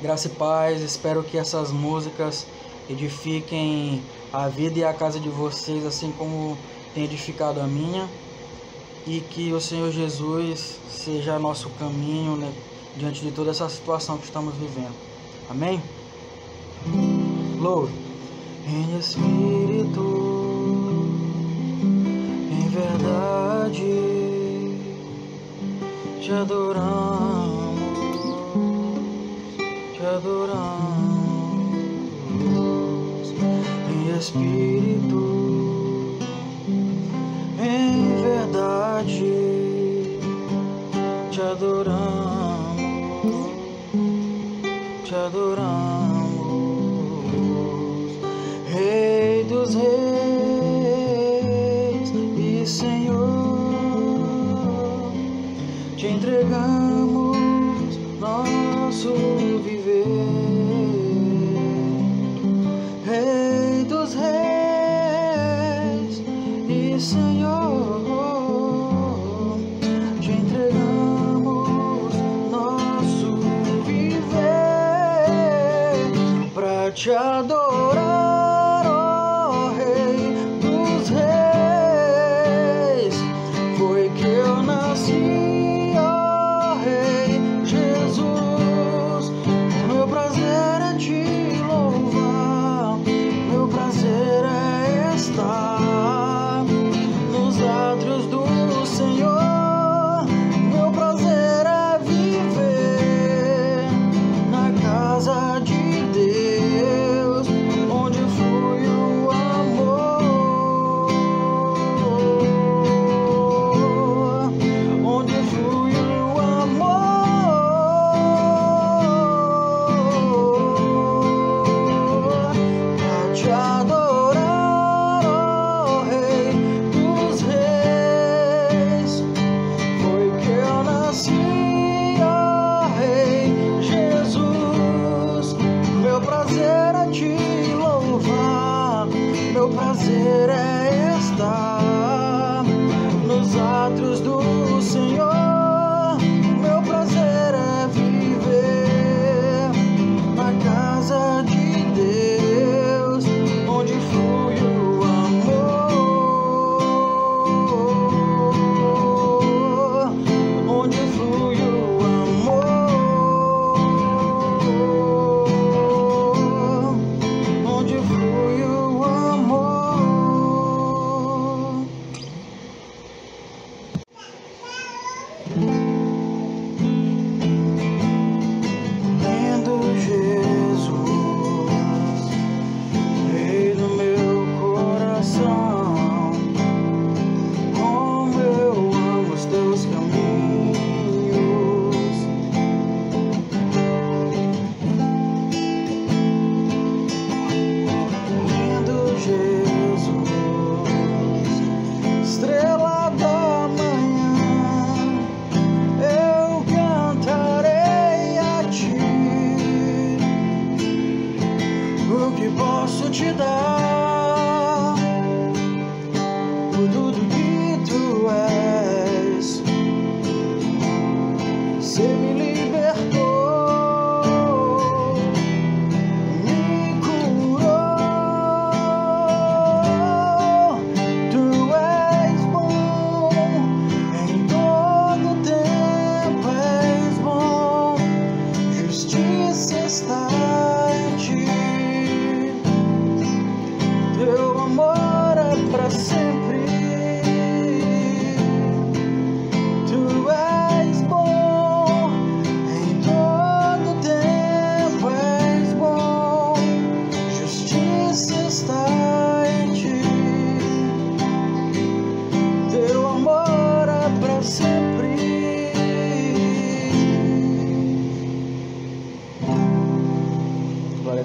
Graça e paz, espero que essas músicas edifiquem a vida e a casa de vocês, assim como tem edificado a minha. E que o Senhor Jesus seja nosso caminho né, diante de toda essa situação que estamos vivendo. Amém? Louvre. Em espírito, em verdade, te adoramos adoramos e espírito em verdade te adoramos, te adoramos, Rei dos Reis.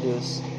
Adeus.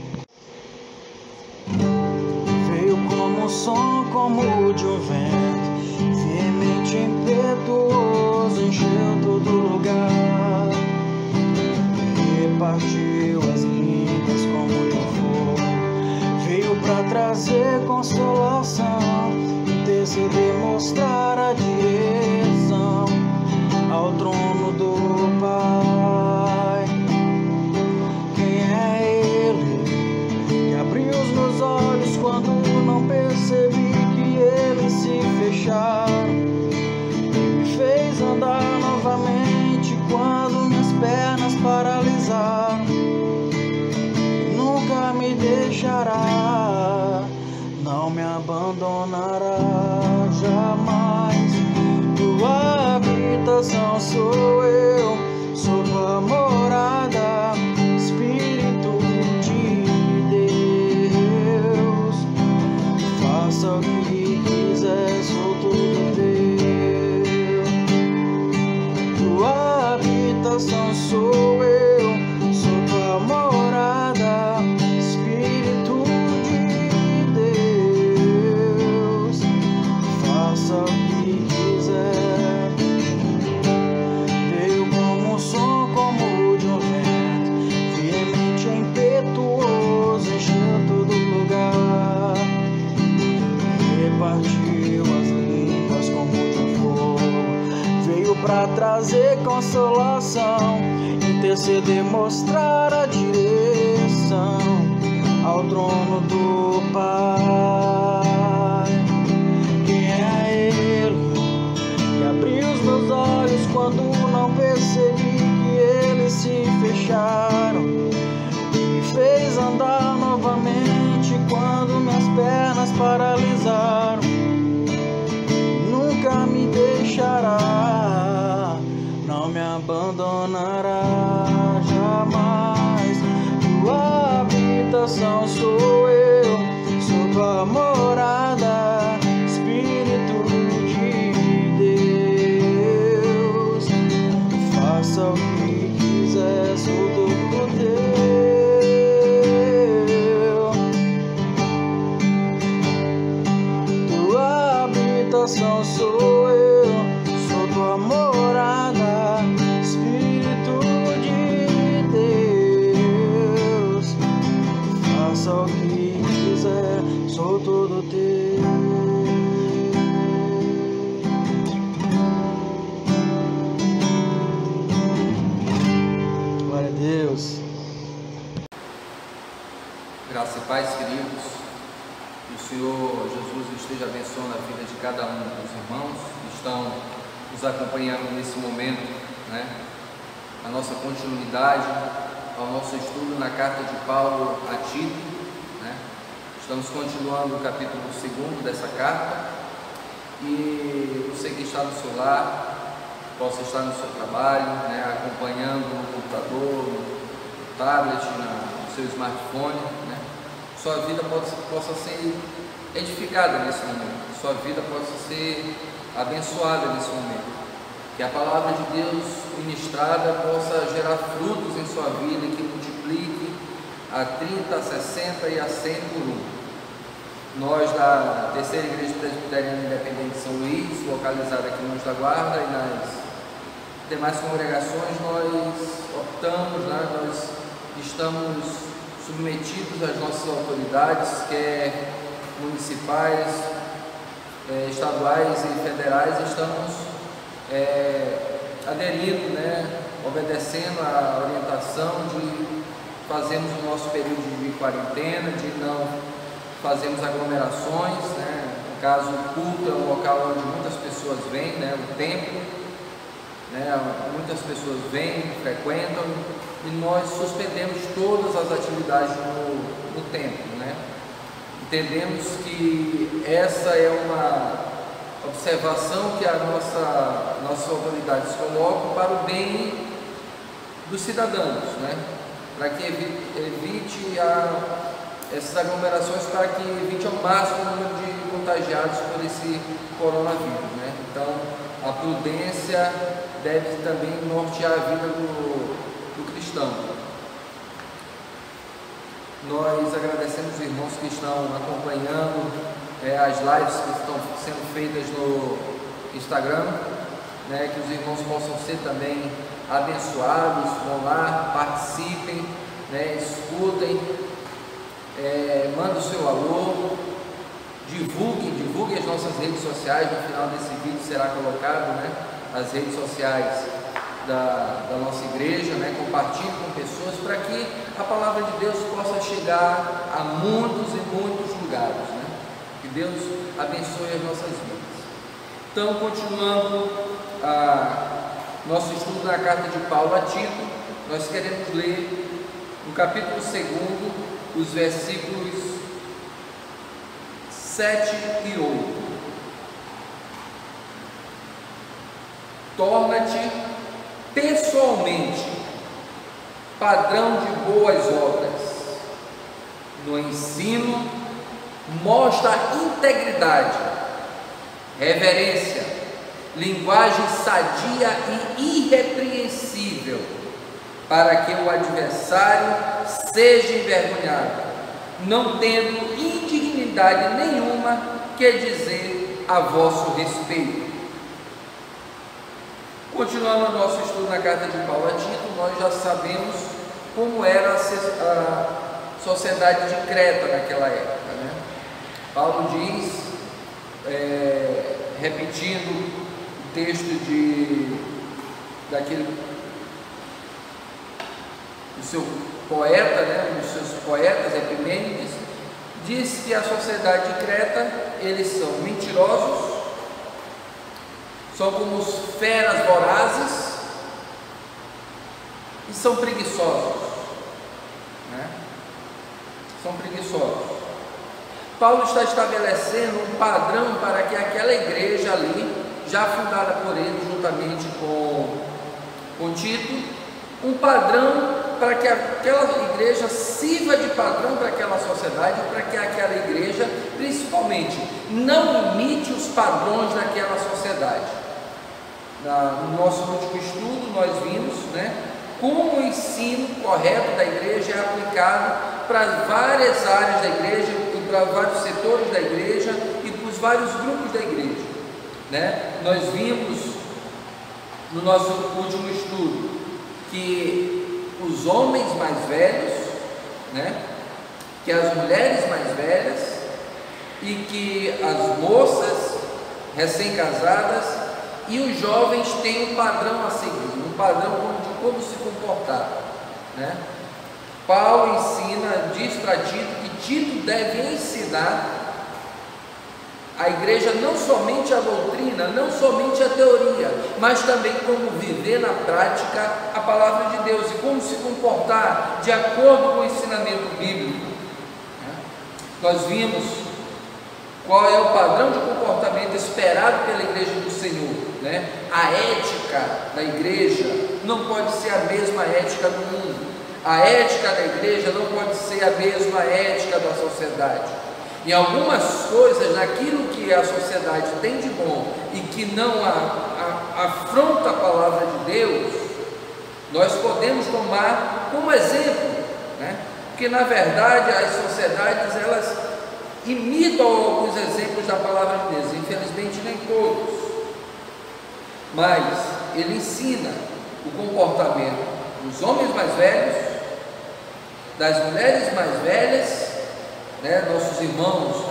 Mostrar Senhor Jesus esteja abençoando a vida de cada um dos irmãos que estão nos acompanhando nesse momento, né? A nossa continuidade ao nosso estudo na carta de Paulo a Tito, né? Estamos continuando o capítulo 2 dessa carta e você que está no seu lar, possa estar no seu trabalho, né? acompanhando no computador, no tablet, no seu smartphone, né? sua vida possa, possa ser edificada nesse momento, sua vida possa ser abençoada nesse momento. Que a palavra de Deus ministrada possa gerar frutos em sua vida e que multiplique a 30, a 60 e a 100 por um. Nós da Terceira Igreja Presbiteriana Independente de São Luís, localizada aqui no Anjo da Guarda e nas demais congregações, nós optamos, né, nós estamos submetidos às nossas autoridades, quer municipais, eh, estaduais e federais, estamos eh, aderindo, né, obedecendo a orientação de fazermos o nosso período de quarentena, de não fazermos aglomerações, né? no caso o culto é um local onde muitas pessoas vêm, né? o templo, né? muitas pessoas vêm, frequentam, e nós suspendemos todas as atividades no, no templo. Né? Entendemos que essa é uma observação que a nossa, nossas autoridades colocam para o bem dos cidadãos, né? para que evite, a, essas aglomerações, para que evite ao máximo o número de contagiados por esse coronavírus. Né? Então, a prudência deve também nortear a vida do, do cristão. Nós agradecemos os irmãos que estão acompanhando é, as lives que estão sendo feitas no Instagram, né, que os irmãos possam ser também abençoados, vão lá, participem, né, escutem, é, manda o seu alô, divulguem, divulguem as nossas redes sociais, no final desse vídeo será colocado né, as redes sociais da, da nossa igreja, né, compartilhe com pessoas para que a palavra de Deus possa chegar a muitos e muitos lugares. Né? Que Deus abençoe as nossas vidas. Então, continuando a nosso estudo na carta de Paulo a Tito, nós queremos ler no capítulo 2, os versículos 7 e 8. Torna-te pessoalmente padrão de boas obras. No ensino, mostra integridade, reverência, linguagem sadia e irrepreensível, para que o adversário seja envergonhado, não tendo indignidade nenhuma que dizer a vosso respeito. Continuando o nosso estudo na carta de Paulo a Tito, nós já sabemos como era a sociedade de Creta naquela época. Né? Paulo diz, é, repetindo texto de daquele do seu poeta, né, um dos seus poetas, Epimênides, diz que a sociedade de Creta, eles são mentirosos, são como feras vorazes e são preguiçosos. Né? São preguiçosos. Paulo está estabelecendo um padrão para que aquela igreja ali já fundada por ele juntamente com, com Tito, um padrão para que aquela igreja sirva de padrão para aquela sociedade, para que aquela igreja, principalmente, não imite os padrões daquela sociedade. Na, no nosso último estudo, nós vimos né, como o ensino correto da igreja é aplicado para várias áreas da igreja, para vários setores da igreja e para os vários grupos da igreja. Né? Nós vimos no nosso último estudo que os homens mais velhos, né? que as mulheres mais velhas e que as moças recém-casadas e os jovens têm um padrão a seguir, um padrão como se comportar. Né? Paulo ensina, diz para Tito que Tito deve ensinar a igreja não somente a doutrina, não somente a teoria, mas também como viver na prática a palavra de Deus e como se comportar de acordo com o ensinamento bíblico. Nós vimos qual é o padrão de comportamento esperado pela igreja do Senhor. Né? A ética da igreja não pode ser a mesma ética do mundo. A ética da igreja não pode ser a mesma ética da sociedade. Em algumas coisas, naquilo que a sociedade tem de bom e que não a, a, afronta a palavra de Deus, nós podemos tomar como exemplo, né? porque na verdade as sociedades elas imitam alguns exemplos da palavra de Deus, infelizmente nem todos, mas ele ensina o comportamento dos homens mais velhos, das mulheres mais velhas né, nossos irmãos,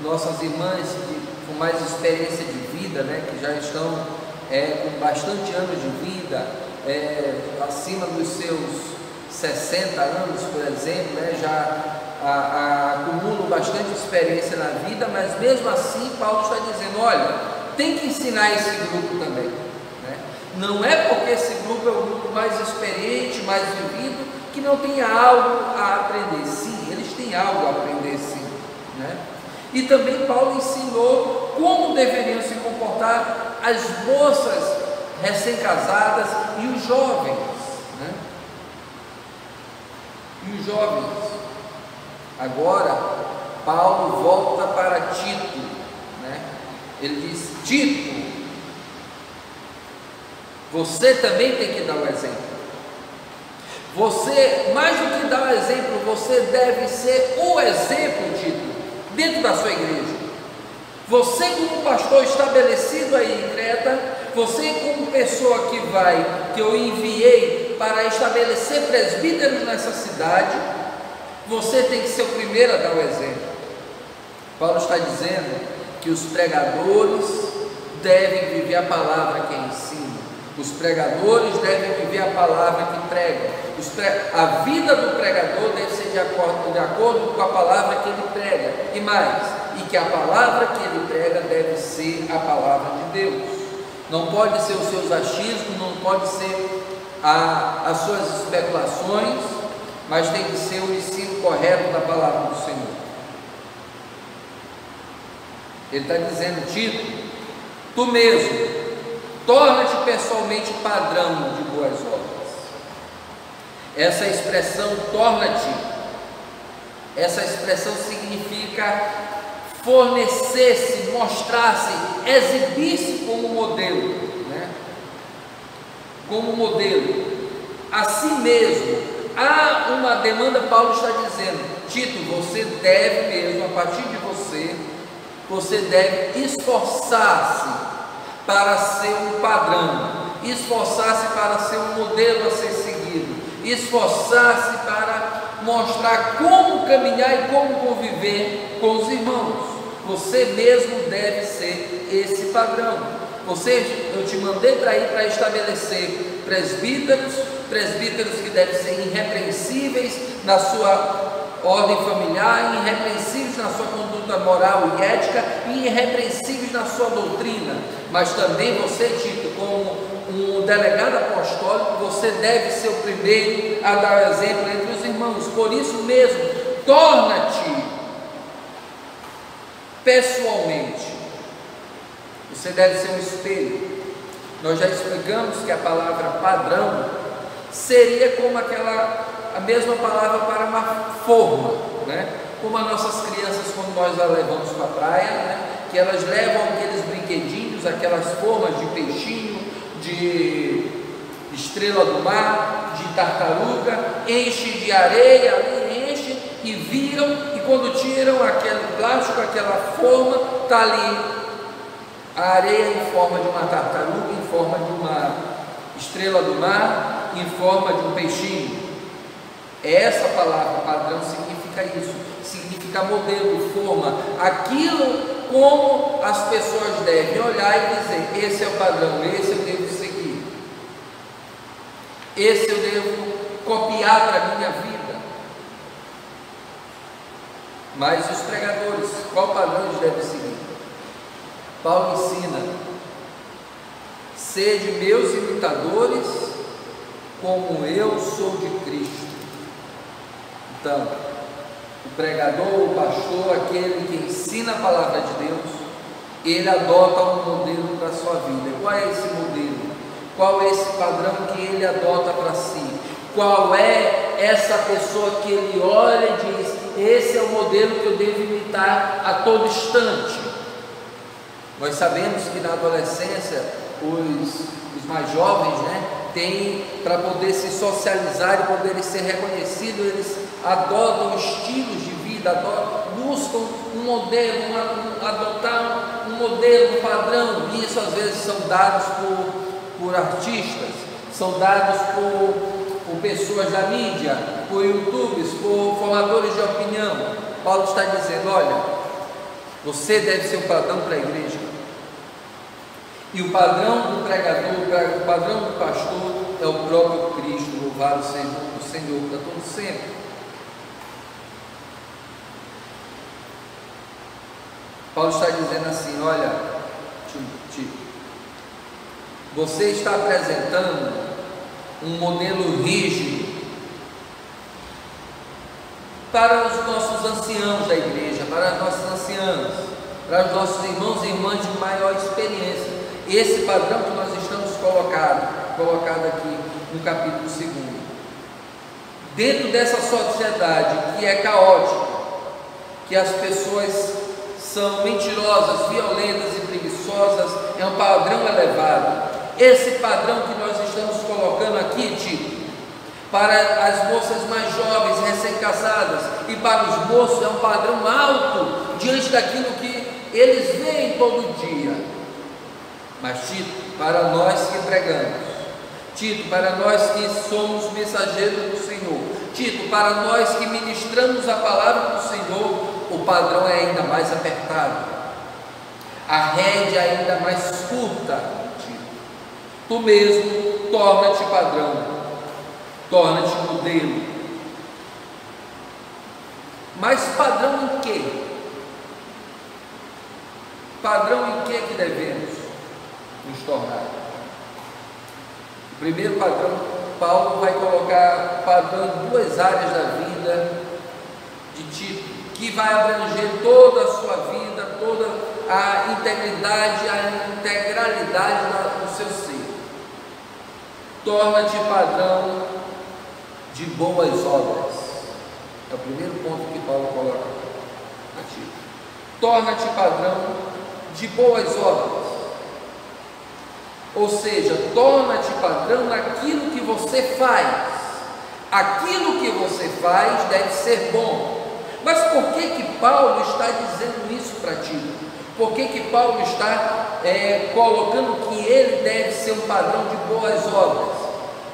nossas irmãs que, com mais experiência de vida, né, que já estão é, com bastante anos de vida, é, acima dos seus 60 anos, por exemplo, né, já acumulam bastante experiência na vida, mas mesmo assim Paulo está dizendo, olha, tem que ensinar esse grupo também. Não é porque esse grupo é o grupo mais experiente, mais vivido, que não tenha algo a aprender. Sim, eles têm algo a aprender sim. Né? E também Paulo ensinou como deveriam se comportar as moças recém-casadas e os jovens. Né? E os jovens. Agora, Paulo volta para Tito. Né? Ele diz: Tito, você também tem que dar o exemplo. Você, mais do que dar o exemplo, você deve ser o exemplo, Tito, dentro da sua igreja. Você, como pastor estabelecido aí em Creta, você, como pessoa que vai, que eu enviei para estabelecer presbíteros nessa cidade, você tem que ser o primeiro a dar o exemplo. Paulo está dizendo que os pregadores devem viver a palavra que ensina. Os pregadores devem viver a palavra que pregam a vida do pregador deve ser de acordo, de acordo com a palavra que ele prega, e mais, e que a palavra que ele prega deve ser a palavra de Deus. Não pode ser os seus achismos, não pode ser a, as suas especulações, mas tem que ser o ensino correto da palavra do Senhor. Ele está dizendo, Tito, tu mesmo, torna-te pessoalmente padrão de boas obras. Essa expressão torna-te, essa expressão significa fornecer-se, mostrar-se, exibir-se como modelo, né? Como modelo. Assim mesmo, há uma demanda, Paulo está dizendo, Tito, você deve mesmo, a partir de você, você deve esforçar-se para ser um padrão, esforçar-se para ser um modelo a ser seguido, esforçar-se para mostrar como caminhar e como conviver com os irmãos. Você mesmo deve ser esse padrão. Você, eu te mandei para ir para estabelecer presbíteros, presbíteros que devem ser irrepreensíveis na sua ordem familiar, irrepreensíveis na sua conduta moral e ética, e irrepreensíveis na sua doutrina. Mas também você, Tito, como um delegado apostólico, você deve ser o primeiro a dar exemplo entre os irmãos. Por isso mesmo, torna-te pessoalmente. Você deve ser um espelho. Nós já explicamos que a palavra padrão seria como aquela a mesma palavra para uma forma, né? Como as nossas crianças quando nós as levamos para a praia, né? que elas levam aqueles brinquedinhos, aquelas formas de peixinho, de estrela do mar, de tartaruga, enche de areia, enche e viram, e quando tiram aquele plástico, aquela forma, está ali a areia em forma de uma tartaruga, em forma de uma estrela do mar, em forma de um peixinho. Essa palavra padrão significa isso, significa modelo, forma, aquilo como as pessoas devem olhar e dizer: esse é o padrão, esse eu devo seguir, esse eu devo copiar para a minha vida. Mas os pregadores, qual padrão eles devem seguir? Paulo ensina: sede meus imitadores, como eu sou de Cristo. Então, o pregador, o pastor, aquele que ensina a palavra de Deus, ele adota um modelo para a sua vida. Qual é esse modelo? Qual é esse padrão que ele adota para si? Qual é essa pessoa que ele olha e diz: Esse é o modelo que eu devo imitar a todo instante? Nós sabemos que na adolescência, os, os mais jovens, né, têm para poder se socializar e poderem ser reconhecidos, eles adotam estilos de vida, adotam, buscam um modelo, uma, um, adotar um modelo, padrão, e isso às vezes são dados por, por artistas, são dados por, por pessoas da mídia, por youtubers, por formadores de opinião. Paulo está dizendo: olha, você deve ser um padrão para a igreja. E o padrão do pregador, o padrão do pastor é o próprio Cristo, louvado seja o Senhor para todo sempre. Paulo está dizendo assim: olha, Tito, você está apresentando um modelo rígido para os nossos anciãos da igreja, para as nossas anciãs, para os nossos irmãos e irmãs de maior experiência. Esse padrão que nós estamos colocado, colocado aqui no capítulo 2. Dentro dessa sociedade que é caótica, que as pessoas são mentirosas, violentas e preguiçosas, é um padrão elevado. Esse padrão que nós estamos colocando aqui, Tito, para as moças mais jovens, recém-casadas, e para os moços, é um padrão alto diante daquilo que eles veem todo dia. Mas, Tito, para nós que pregamos, Tito, para nós que somos mensageiros do Senhor, Tito, para nós que ministramos a palavra do Senhor, o padrão é ainda mais apertado, a rédea é ainda mais curta. Tu mesmo torna-te padrão, torna-te modelo. Mas padrão em quê? Padrão em que que devemos nos tornar? O primeiro padrão, Paulo vai colocar padrão em duas áreas da vida de Tito, que vai abranger toda a sua vida, toda a integridade, a integralidade do seu ser. Torna-te padrão de boas obras. É o primeiro ponto que Paulo coloca a Tito. Torna-te padrão de boas obras. Ou seja, torna-te padrão naquilo que você faz. Aquilo que você faz deve ser bom. Mas por que que Paulo está dizendo isso para ti? Por que que Paulo está é, colocando que ele deve ser um padrão de boas obras?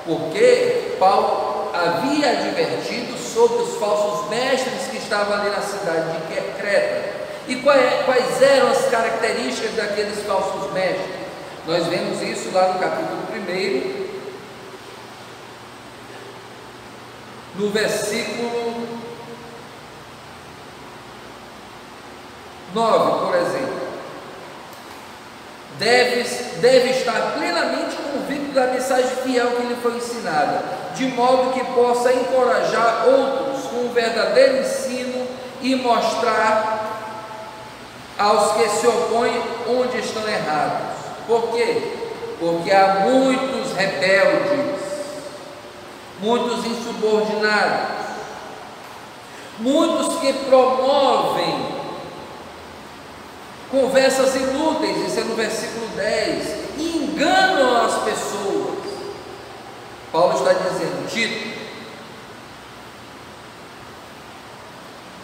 Porque Paulo havia advertido sobre os falsos mestres que estavam ali na cidade de Creta. E quais eram as características daqueles falsos mestres? Nós vemos isso lá no capítulo 1, no versículo 9, por exemplo. Deve, deve estar plenamente convicto da mensagem fiel que lhe foi ensinada, de modo que possa encorajar outros com o verdadeiro ensino e mostrar aos que se opõem onde estão errados. Por quê? Porque há muitos rebeldes, muitos insubordinados, muitos que promovem conversas inúteis, isso é no versículo 10, e enganam as pessoas. Paulo está dizendo, Tito,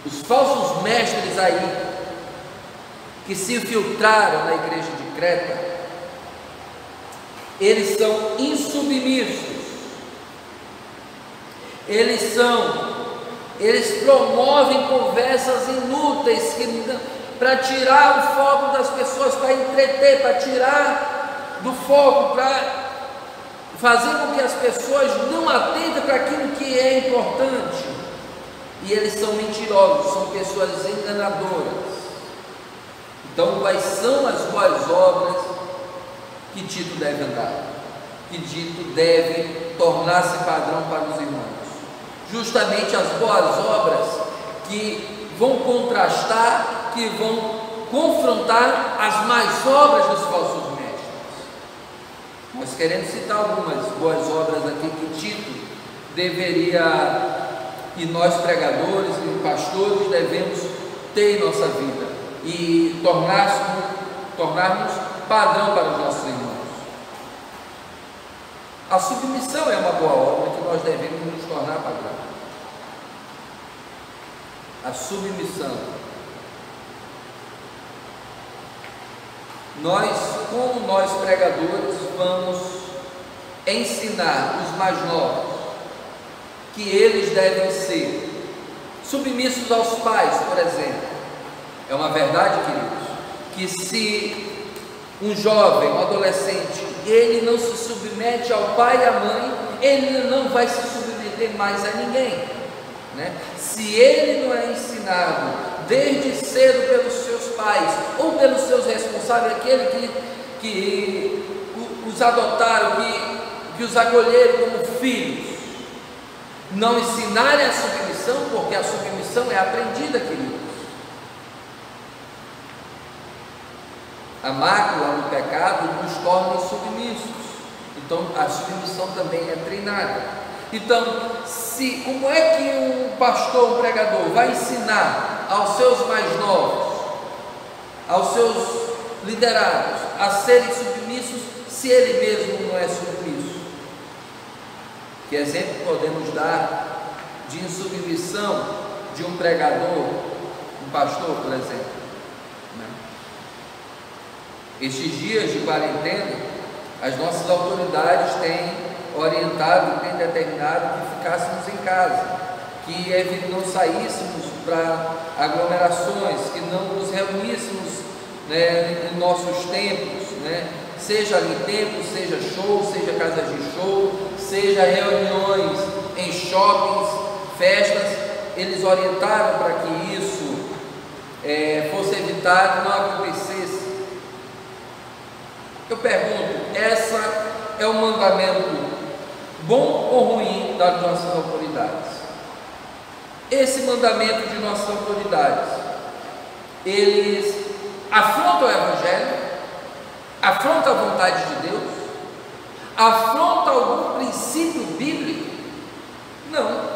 os falsos mestres aí, que se infiltraram na igreja de Creta, eles são insubmissos, eles são, eles promovem conversas inúteis para tirar o foco das pessoas, para entreter, para tirar do foco, para fazer com que as pessoas não atentem para aquilo que é importante. E eles são mentirosos, são pessoas enganadoras. Então, quais são as boas obras que Tito deve andar, que Tito deve tornar-se padrão para os irmãos. Justamente as boas obras que vão contrastar, que vão confrontar as mais obras dos falsos mestres. Nós queremos citar algumas boas obras aqui que Tito deveria, e nós pregadores e pastores devemos ter em nossa vida e tornar-nos tornar padrão para os nossos irmãos. A submissão é uma boa obra que nós devemos nos tornar padrão. A submissão. Nós, como nós pregadores, vamos ensinar os mais novos que eles devem ser submissos aos pais, por exemplo. É uma verdade, queridos, que se um jovem, um adolescente, ele não se submete ao pai e à mãe, ele não vai se submeter mais a ninguém. Né? Se ele não é ensinado desde cedo pelos seus pais ou pelos seus responsáveis, aquele que, que os adotaram, que, que os acolheram como filhos, não ensinarem a submissão, porque a submissão é aprendida, querido. A mácula no pecado nos torna submissos. Então a submissão também é treinada. Então, se como é que um pastor, um pregador vai ensinar aos seus mais novos, aos seus liderados a serem submissos se ele mesmo não é submisso? Que exemplo podemos dar de insubmissão de um pregador, um pastor, por exemplo? Estes dias de quarentena, as nossas autoridades têm orientado, têm determinado que ficássemos em casa, que não saíssemos para aglomerações, que não nos reuníssemos né, em nossos templos, né, seja em templos, seja show, seja casas de show, seja reuniões em shoppings, festas, eles orientaram para que isso é, fosse evitado, não acontecesse. Eu pergunto, essa é o mandamento bom ou ruim, das nossas autoridades. Esse mandamento de nossas autoridades, eles afrontam o Evangelho, afrontam a vontade de Deus, afrontam algum princípio bíblico? Não.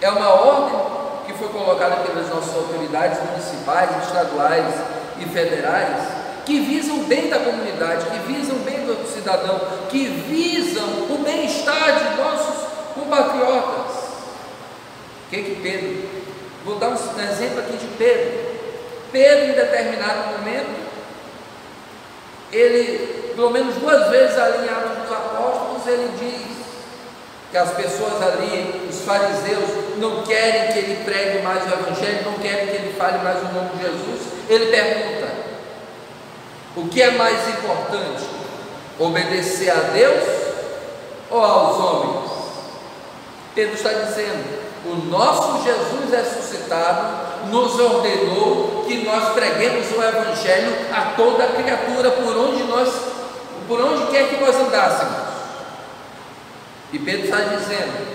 É uma ordem que foi colocada pelas nossas autoridades municipais, estaduais e federais que visam o bem da comunidade, que visam o bem do cidadão, que visam o bem-estar de nossos compatriotas. O que que Pedro? Vou dar um exemplo aqui de Pedro. Pedro, em determinado momento, ele, pelo menos duas vezes ali em Atos dos Apóstolos, ele diz que as pessoas ali, os fariseus, não querem que ele pregue mais o Evangelho, não querem que ele fale mais o nome de Jesus. Ele pergunta: o que é mais importante? Obedecer a Deus ou aos homens? Pedro está dizendo: o nosso Jesus ressuscitado nos ordenou que nós preguemos o Evangelho a toda criatura por onde nós, por onde quer que nós andássemos. E Pedro está dizendo: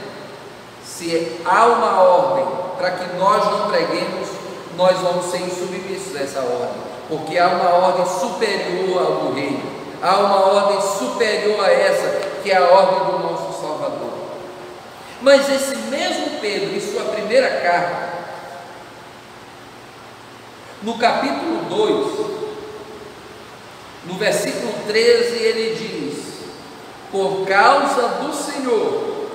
se há uma ordem para que nós não preguemos, nós vamos ser insubmissos a essa ordem porque há uma ordem superior ao do reino, há uma ordem superior a essa, que é a ordem do nosso Salvador. Mas esse mesmo Pedro, em sua primeira carta, no capítulo 2, no versículo 13, ele diz: Por causa do Senhor,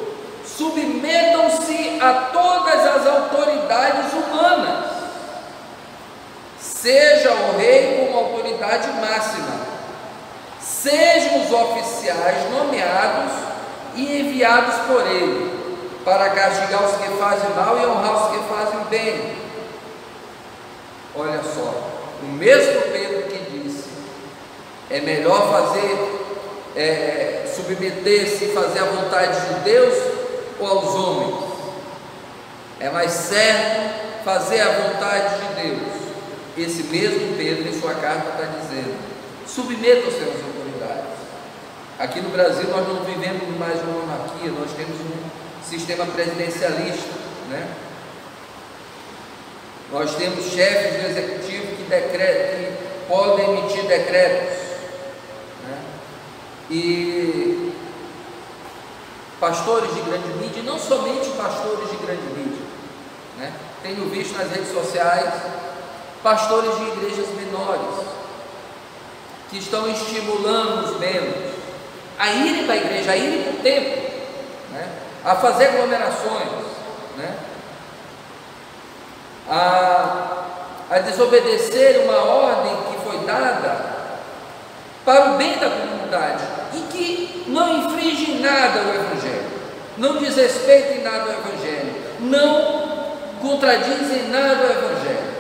submetam-se a todas as autoridades humanas seja o rei como autoridade máxima, sejam os oficiais nomeados e enviados por ele, para castigar os que fazem mal e honrar os que fazem bem. Olha só, o mesmo Pedro que disse: é melhor fazer, é, submeter-se e fazer a vontade de Deus ou aos homens? É mais certo fazer a vontade de Deus esse mesmo Pedro, em sua carta, está dizendo: submetam-se às autoridades. Aqui no Brasil, nós não vivemos mais uma monarquia, nós temos um sistema presidencialista, né? Nós temos chefes do executivo que, decretam, que podem emitir decretos, né? e pastores de grande mídia, não somente pastores de grande mídia, né? tenho visto nas redes sociais pastores de igrejas menores, que estão estimulando os membros a irem para a igreja, a irem para o templo, né? a fazer aglomerações, né? a, a desobedecer uma ordem que foi dada para o bem da comunidade e que não infringe nada o Evangelho, não desrespeita em nada o Evangelho, não contradiz em nada o Evangelho.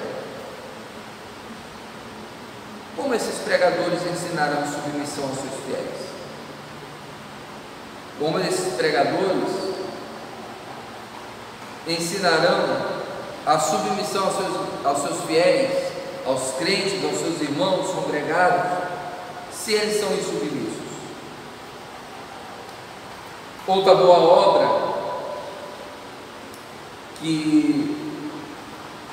Como esses pregadores ensinaram submissão aos seus fiéis? Como esses pregadores ensinarão a submissão aos seus, aos seus fiéis, aos crentes, aos seus irmãos congregados, se eles são insubmissos? Outra boa obra que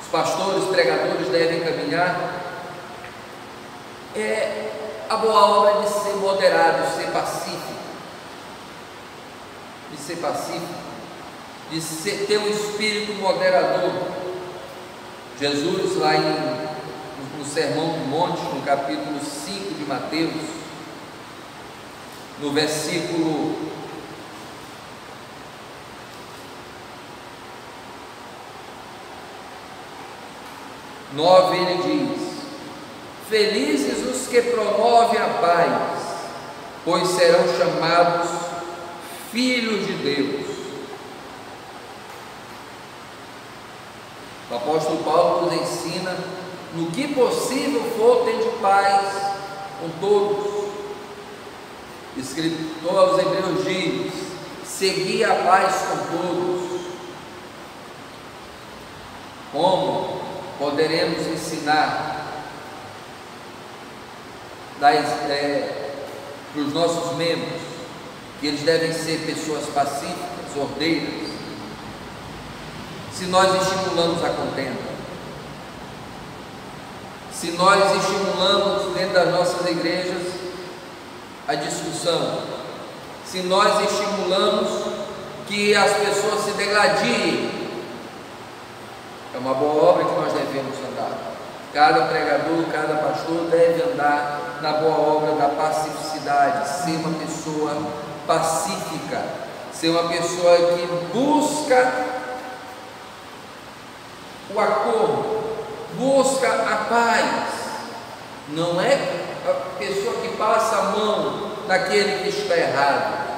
os pastores, pregadores devem caminhar é a boa obra de ser moderado, de ser pacífico, de ser pacífico, de ser, ter um espírito moderador. Jesus, lá em, no Sermão do Monte, no capítulo 5 de Mateus, no versículo nove, ele diz: Felizes os que promovem a paz, pois serão chamados filhos de Deus. O apóstolo Paulo nos ensina no que possível for ter de paz com todos. Escritor aos Hebreus diz: segui a paz com todos. Como poderemos ensinar é, para os nossos membros, que eles devem ser pessoas pacíficas, ordeiras, se nós estimulamos a contenda, se nós estimulamos dentro das nossas igrejas a discussão, se nós estimulamos que as pessoas se degradiem, é uma boa obra que nós devemos andar. Cada pregador, cada pastor deve andar na boa obra da pacificidade, ser uma pessoa pacífica, ser uma pessoa que busca o acordo, busca a paz. Não é a pessoa que passa a mão naquele que está errado.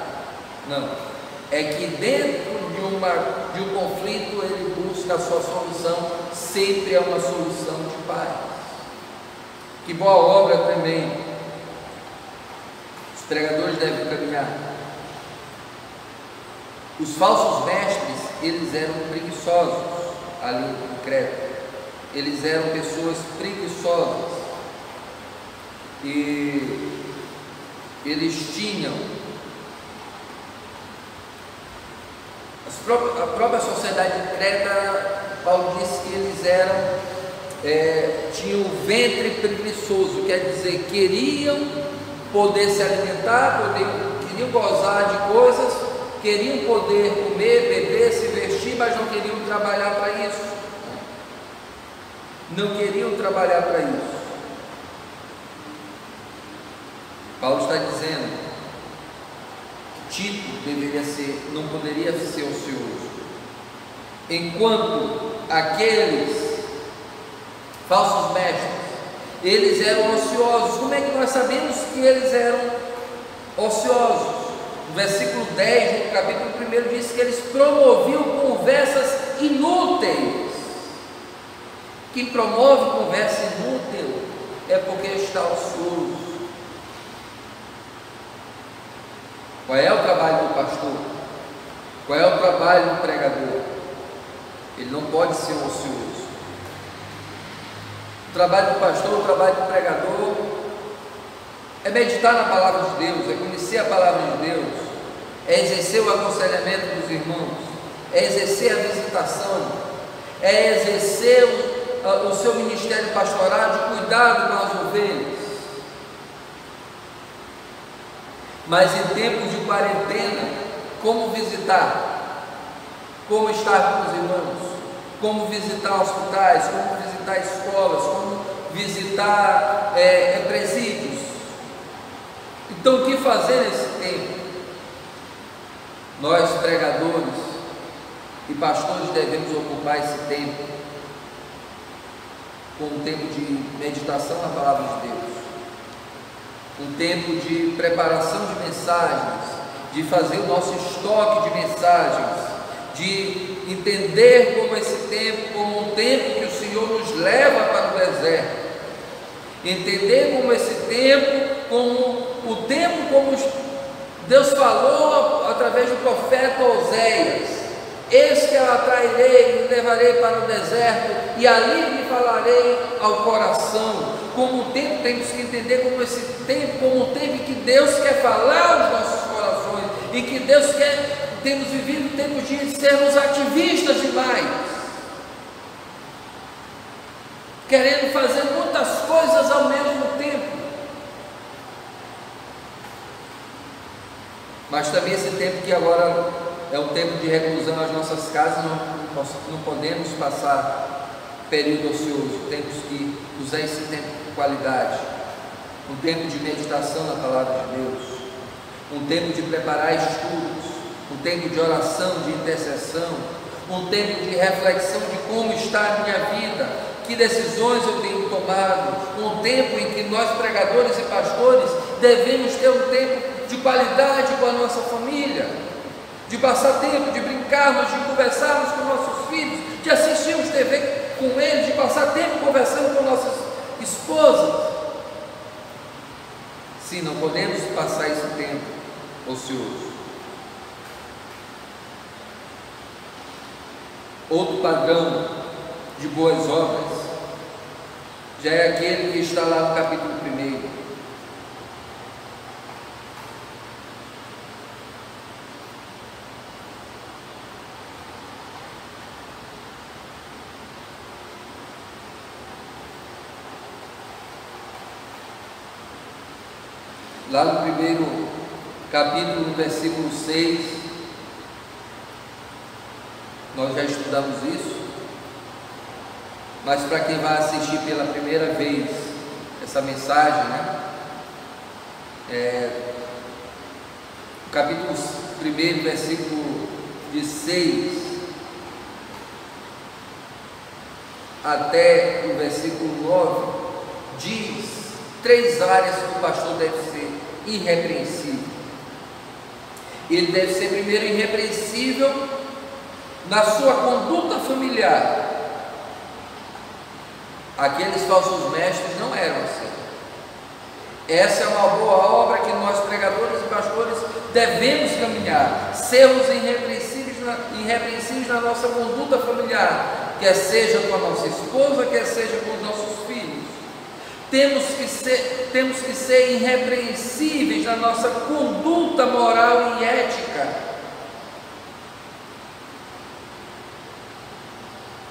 Não. É que dentro de, uma, de um conflito ele busca a sua solução, sempre é uma solução de paz. Que boa obra também os pregadores devem caminhar. Os falsos mestres, eles eram preguiçosos ali em Creta. Eles eram pessoas preguiçosas e eles tinham a própria sociedade de Creta, Paulo disse que eles eram, é, tinham o ventre preguiçoso, quer dizer, queriam poder se alimentar, poder, queriam gozar de coisas, queriam poder comer, beber, se vestir, mas não queriam trabalhar para isso. Não queriam trabalhar para isso. Paulo está dizendo Tito deveria ser, não poderia ser ocioso. Enquanto aqueles falsos mestres, eles eram ociosos. Como é que nós sabemos que eles eram ociosos? No versículo 10 do capítulo 1 diz que eles promoviam conversas inúteis. Quem promove conversa inútil é porque está ocioso. Qual é o trabalho do pastor? Qual é o trabalho do pregador? Ele não pode ser ocioso. O trabalho do pastor, o trabalho do pregador é meditar na palavra de Deus, é conhecer a palavra de Deus, é exercer o aconselhamento dos irmãos, é exercer a visitação, é exercer o, o seu ministério pastoral de cuidado com as ovelhas. Mas em tempos de quarentena, como visitar? Como estar com os irmãos? Como visitar hospitais? Como visitar escolas? Como visitar é, é, presídios? Então, o que fazer nesse tempo? Nós, pregadores e pastores, devemos ocupar esse tempo com um tempo de meditação na palavra de Deus um tempo de preparação de mensagens, de fazer o nosso estoque de mensagens, de entender como esse tempo, como um tempo que o Senhor nos leva para o deserto, entender como esse tempo, como o tempo como Deus falou através do profeta Oséias, Eis que eu atrairei e levarei para o deserto, e ali lhe falarei ao coração. Como o tempo temos que entender como esse tempo, como o tempo que Deus quer falar aos nossos corações, e que Deus quer, temos vivido tempos de sermos ativistas demais, querendo fazer muitas coisas ao mesmo tempo. Mas também esse tempo que agora é um tempo de reclusão às nossas casas, não, nós não podemos passar período ocioso, temos que usar esse tempo com qualidade. Um tempo de meditação na palavra de Deus, um tempo de preparar estudos, um tempo de oração, de intercessão, um tempo de reflexão de como está a minha vida, que decisões eu tenho tomado, um tempo em que nós, pregadores e pastores, devemos ter um tempo de qualidade com a nossa família de passar tempo, de brincarmos, de conversarmos com nossos filhos, de assistirmos TV com eles, de passar tempo conversando com nossas esposas. Sim, não podemos passar esse tempo ocioso. Outro padrão de boas obras já é aquele que está lá no capítulo 1. Lá no primeiro capítulo, versículo 6, nós já estudamos isso mas para quem vai assistir pela primeira vez essa mensagem, né? É, capítulo 1, versículo de 6 até o versículo 9, diz três áreas que o pastor deve ser irrepreensível. Ele deve ser primeiro irrepreensível na sua conduta familiar. Aqueles falsos mestres não eram assim. Essa é uma boa obra que nós, pregadores e pastores, devemos caminhar, sermos irrepreensíveis na, irrepreensíveis na nossa conduta familiar, quer seja com a nossa esposa, quer seja com os nossos filhos. Temos que ser, temos que ser irrepreensíveis na nossa conduta moral e ética.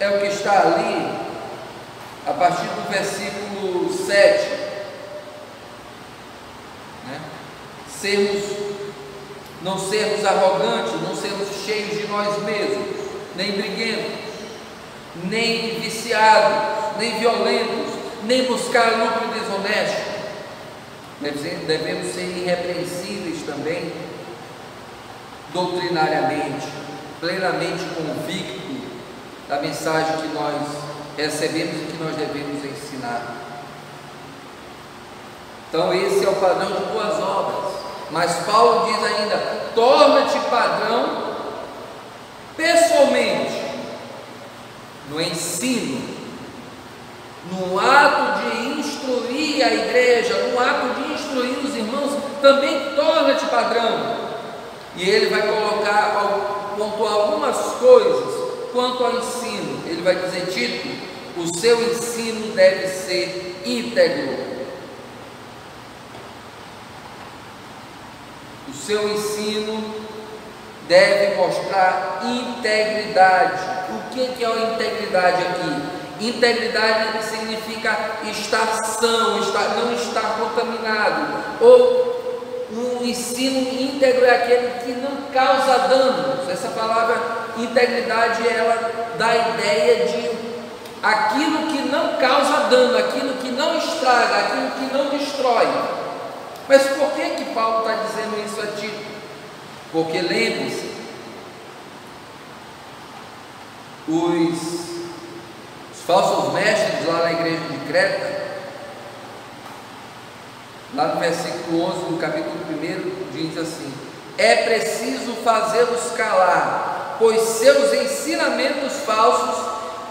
É o que está ali, a partir do versículo 7. Né? Sermos, não sermos arrogantes, não sermos cheios de nós mesmos, nem briguentos, nem viciados, nem violentos, nem buscar lucro desonesto. Devemos ser irrepreensíveis também, doutrinariamente, plenamente convictos da mensagem que nós recebemos e que nós devemos ensinar. Então, esse é o padrão de boas obras. Mas Paulo diz ainda: torna-te padrão pessoalmente no ensino, no ato de instruir a igreja, no ato de instruir os irmãos, também torna-te padrão. E ele vai colocar, pontuar algumas coisas quanto ao ensino. Ele vai dizer, Tito, o seu ensino deve ser íntegro. O seu ensino deve mostrar integridade. O que é a integridade aqui? Integridade significa estar são, estar, não estar contaminado. Ou um ensino íntegro é aquele que não causa danos. Essa palavra integridade ela dá a ideia de aquilo que não causa dano, aquilo que não estraga, aquilo que não destrói. Mas por que que Paulo está dizendo isso a Tito? Porque lembre-se, os, os falsos mestres lá na igreja de Creta, lá no versículo 11 do capítulo 1, diz assim: É preciso fazê-los calar, pois seus ensinamentos falsos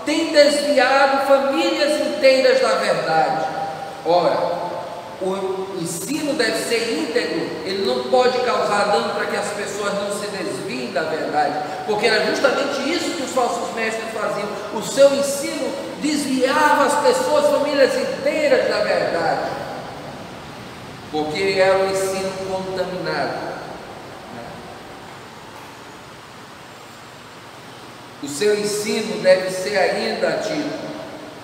têm desviado famílias inteiras da verdade. Ora, o ensino deve ser íntegro, ele não pode causar dano para que as pessoas não se desviem da verdade, porque era justamente isso que os falsos mestres faziam. O seu ensino desviava as pessoas, famílias inteiras da verdade, porque era um ensino contaminado. O seu ensino deve ser ainda, Tito,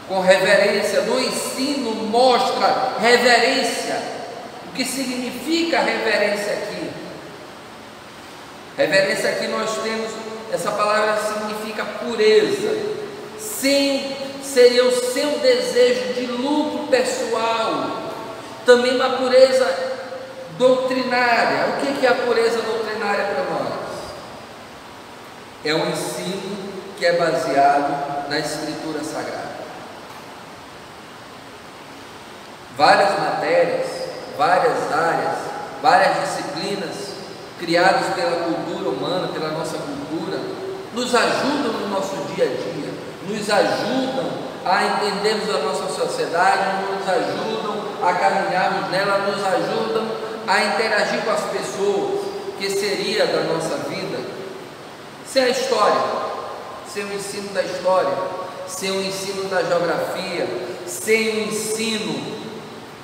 com reverência. No ensino mostra reverência. O que significa reverência aqui? Reverência aqui nós temos, essa palavra significa pureza. Sim, seria o seu desejo de lucro pessoal. Também uma pureza doutrinária. O que é a pureza doutrinária para nós? É um ensino que é baseado na Escritura Sagrada. várias matérias, várias áreas, várias disciplinas criadas pela cultura humana, pela nossa cultura, nos ajudam no nosso dia a dia, nos ajudam a entendermos a nossa sociedade, nos ajudam a caminharmos nela, nos ajudam a interagir com as pessoas, que seria da nossa vida, sem a história, sem o ensino da história, sem o ensino da geografia, sem o ensino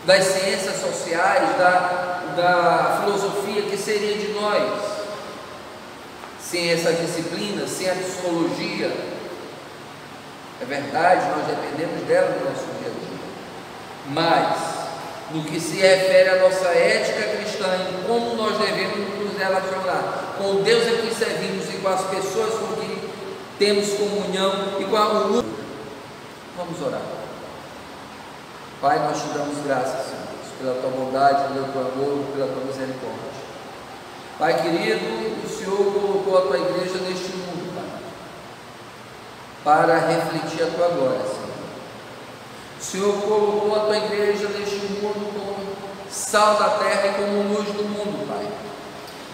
das ciências sociais, da, da filosofia, que seria de nós? Sem essa disciplina, sem a psicologia, é verdade, nós dependemos dela no nosso dia a dia. Mas no que se refere à nossa ética cristã e como nós devemos nos relacionar com Deus a quem servimos e com as pessoas com quem temos comunhão e com a Vamos orar. Pai, nós te damos graças, Senhor, pela tua bondade, pelo teu amor, pela tua misericórdia. Pai querido, o Senhor colocou a tua igreja neste mundo, Pai, para refletir a tua glória, Senhor. O Senhor colocou a tua igreja neste mundo como sal da terra e como luz do mundo, Pai.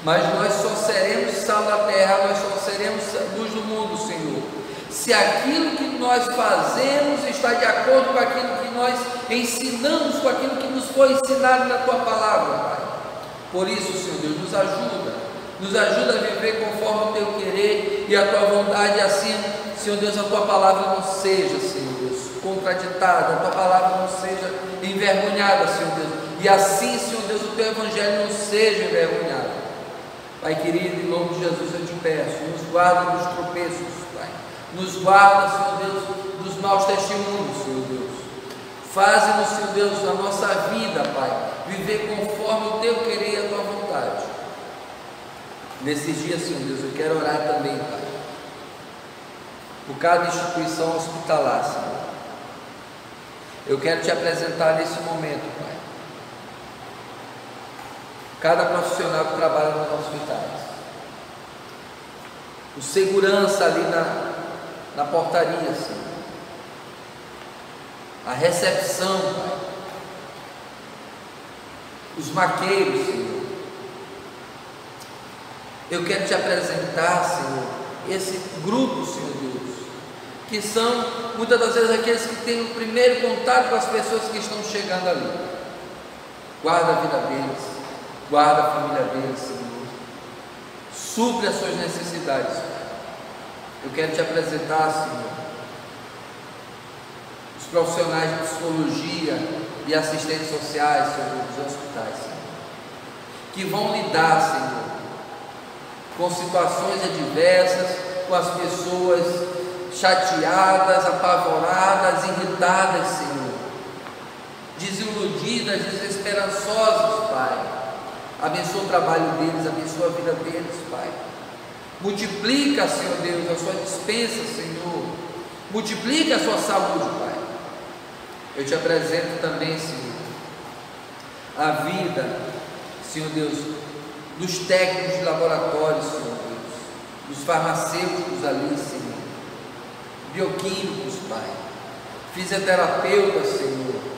Mas nós só seremos sal da terra, nós só seremos luz do mundo, Senhor. Se aquilo que nós fazemos está de acordo com aquilo que nós ensinamos, com aquilo que nos foi ensinado na tua palavra, Pai. Por isso, Senhor Deus, nos ajuda, nos ajuda a viver conforme o teu querer e a tua vontade, assim, Senhor Deus, a tua palavra não seja, Senhor Deus, contraditada, a tua palavra não seja envergonhada, Senhor Deus, e assim, Senhor Deus, o teu evangelho não seja envergonhado. Pai querido, em nome de Jesus eu te peço, nos guarda dos tropeços, Pai, nos guarda, Senhor Deus, dos maus testemunhos, Senhor Deus. Faze-nos, Senhor Deus, a nossa vida, Pai, viver conforme o teu querer e a tua vontade. Nesses dias, Senhor Deus, eu quero orar também, Pai, por cada instituição hospitalar, Senhor. Eu quero te apresentar nesse momento, Pai, cada profissional que trabalha nos hospitais, o segurança ali na, na portaria, Senhor, a recepção, Pai, os maqueiros, Senhor. Eu quero te apresentar, Senhor, esse grupo, Senhor Deus, que são muitas das vezes aqueles que têm o primeiro contato com as pessoas que estão chegando ali. Guarda a vida deles, guarda a família deles, Senhor. Supre as suas necessidades. Eu quero te apresentar, Senhor, os profissionais de psicologia e assistentes sociais, Senhor, dos hospitais, Senhor, que vão lidar, Senhor, com situações adversas, com as pessoas chateadas, apavoradas, irritadas, Senhor, desiludidas, desesperançosas, Pai. Abençoa o trabalho deles, abençoa a vida deles, Pai. Multiplica, Senhor Deus, a sua dispensa, Senhor. Multiplica a sua saúde, Pai. Eu te apresento também, Senhor, a vida, Senhor Deus, dos técnicos de laboratório, Senhor Deus, dos farmacêuticos ali, Senhor, bioquímicos, Pai, fisioterapeutas, Senhor,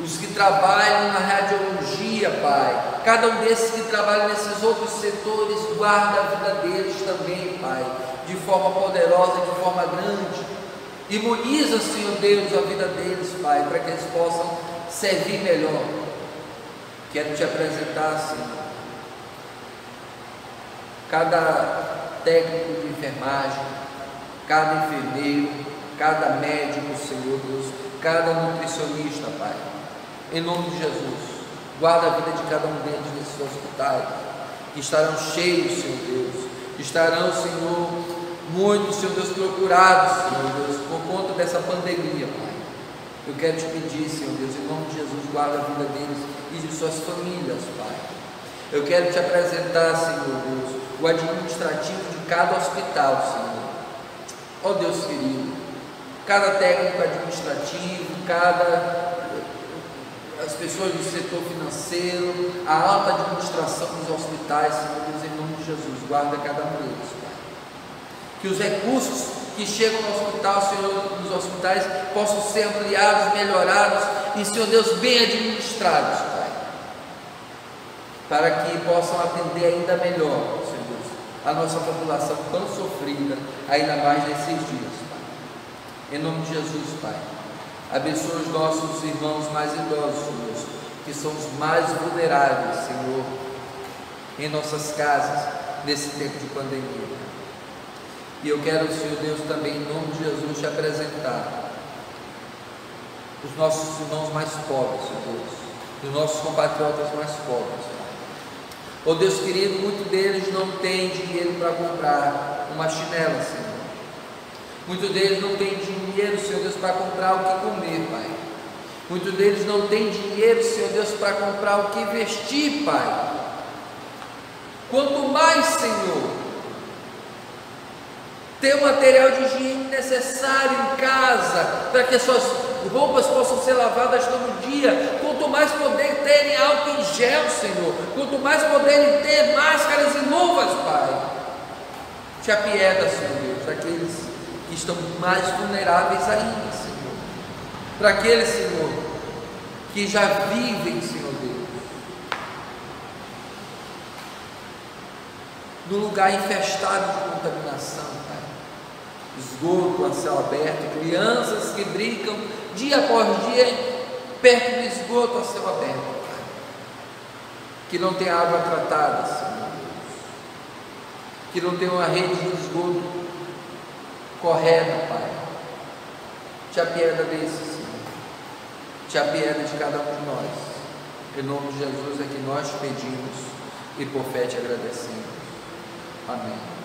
os que trabalham na radiologia, Pai, cada um desses que trabalha nesses outros setores, guarda a vida deles também, Pai, de forma poderosa, de forma grande. Imuniza, Senhor Deus, a vida deles, Pai, para que eles possam servir melhor. Quero te apresentar, Senhor, cada técnico de enfermagem, cada enfermeiro, cada médico, Senhor Deus, cada nutricionista, Pai. Em nome de Jesus, guarda a vida de cada um deles nesses hospitais, que estarão cheios, Senhor Deus, estarão, Senhor, muitos, Senhor Deus, procurados, Senhor Deus, por conta dessa pandemia, Pai. Eu quero te pedir, Senhor Deus, em nome de Jesus, guarda a vida deles e de suas famílias, Pai. Eu quero te apresentar, Senhor Deus, o administrativo de cada hospital, Senhor. Ó oh, Deus querido, cada técnico administrativo, cada as pessoas do setor financeiro, a alta administração dos hospitais, Senhor Deus, em nome de Jesus, guarda cada um deles, Pai. Que os recursos que chegam no hospital, Senhor, nos hospitais, possam ser ampliados, melhorados e, Senhor Deus, bem administrados, Pai. Para que possam atender ainda melhor, Senhor Deus, a nossa população tão sofrida, ainda mais nesses dias, Pai. Em nome de Jesus, Pai. Abençoa os nossos irmãos mais idosos, Senhor, que são os mais vulneráveis, Senhor, em nossas casas, nesse tempo de pandemia. E eu quero, Senhor Deus, também em nome de Jesus te apresentar os nossos irmãos mais pobres, Senhor Deus, os nossos compatriotas mais pobres. Oh Deus querido, muitos deles não têm dinheiro para comprar uma chinela, Senhor. Muitos deles não têm dinheiro, Senhor Deus, para comprar o que comer, Pai. Muitos deles não têm dinheiro, Senhor Deus, para comprar o que vestir, Pai. Quanto mais, Senhor, ter o material de higiene necessário em casa, para que as suas roupas possam ser lavadas todo dia, quanto mais poder terem álcool em gel, Senhor, quanto mais poderem ter máscaras e luvas, Pai. Te apieda, Senhor Deus, daqueles que estão mais vulneráveis ainda, Senhor. Para aqueles, Senhor, que já vivem, Senhor Deus, no lugar infestado de contaminação, Pai. Esgoto a céu aberto, crianças que brincam dia após dia perto do esgoto a céu aberto, Pai. Que não tem água tratada, Senhor que não tem uma rede de esgoto correta, Pai. Te apieda desse, Senhor. Te apieda de cada um de nós. Em nome de Jesus é que nós pedimos e por fé te agradecemos. Amém.